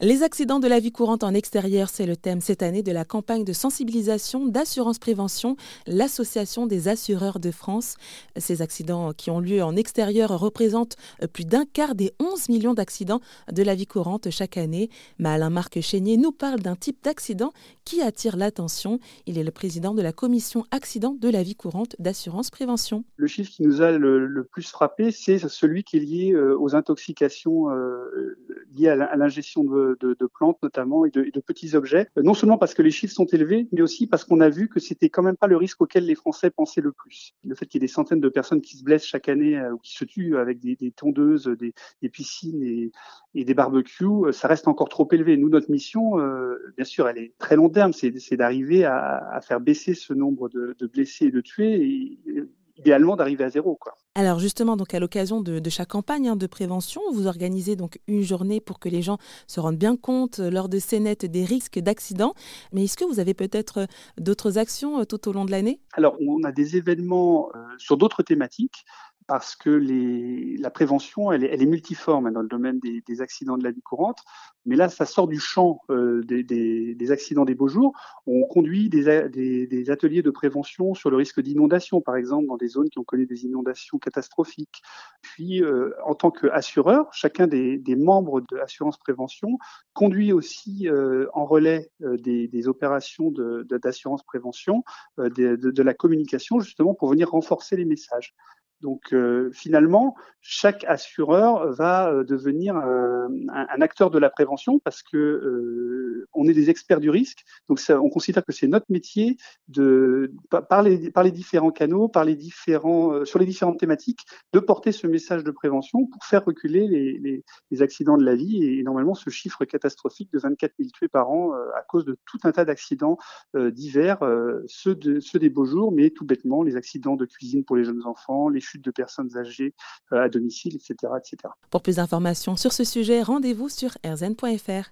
Les accidents de la vie courante en extérieur, c'est le thème cette année de la campagne de sensibilisation d'assurance prévention, l'Association des assureurs de France. Ces accidents qui ont lieu en extérieur représentent plus d'un quart des 11 millions d'accidents de la vie courante chaque année. Mais Alain-Marc Chénier nous parle d'un type d'accident qui attire l'attention. Il est le président de la commission accident de la vie courante d'assurance prévention. Le chiffre qui nous a le, plus frappé, c'est celui qui est lié euh, aux intoxications euh, liées à l'ingestion de de, plantes notamment et de, petits objets, non seulement parce que les chiffres sont élevés, mais aussi parce qu'on a vu que c'était quand même pas le risque auquel les Français pensaient le plus. Le fait qu'il y ait des centaines de personnes qui se blessent chaque année euh, ou qui se tuent avec des, tondeuses, des, piscines et, des barbecues, euh, ça reste encore trop élevé. Nous, notre mission, euh, bien sûr, elle est très long terme, c'est d'arriver à, faire baisser ce nombre de, blessés et de tués. Idéalement d'arriver à zéro. Quoi. Alors justement, donc à l'occasion de, chaque campagne hein, de prévention, vous organisez donc une journée pour que les gens se rendent bien compte euh, lors de ces nets des risques d'accidents. Mais est-ce que vous avez peut-être euh, d'autres actions euh, tout au long de l'année? Alors on a des événements sur d'autres thématiques parce que la prévention, elle est, multiforme dans le domaine des, accidents de la vie courante. Mais là, ça sort du champ euh, des, accidents des beaux jours. On conduit des, ateliers de prévention sur le risque d'inondation, par exemple, dans des zones qui ont connu des inondations catastrophiques. Puis, euh, en tant qu'assureur, chacun des, membres de Assurance Prévention conduit aussi euh, en relais des, opérations d'assurance prévention, de, de la communication, justement, pour venir renforcer les messages. Donc euh, finalement, chaque assureur va euh, devenir un, un, acteur de la prévention parce que euh, on est des experts du risque. Donc on considère que c'est notre métier de par les, par les différents canaux, par les différents sur les différentes thématiques, de porter ce message de prévention pour faire reculer les, accidents de la vie et, normalement ce chiffre catastrophique de 24 000 tués par an à cause de tout un tas d'accidents divers, ceux, ceux des beaux jours, mais tout bêtement les accidents de cuisine pour les jeunes enfants, les chutes de personnes âgées euh, à domicile, etc., etc. Pour plus d'informations sur ce sujet, rendez-vous sur rzn.fr.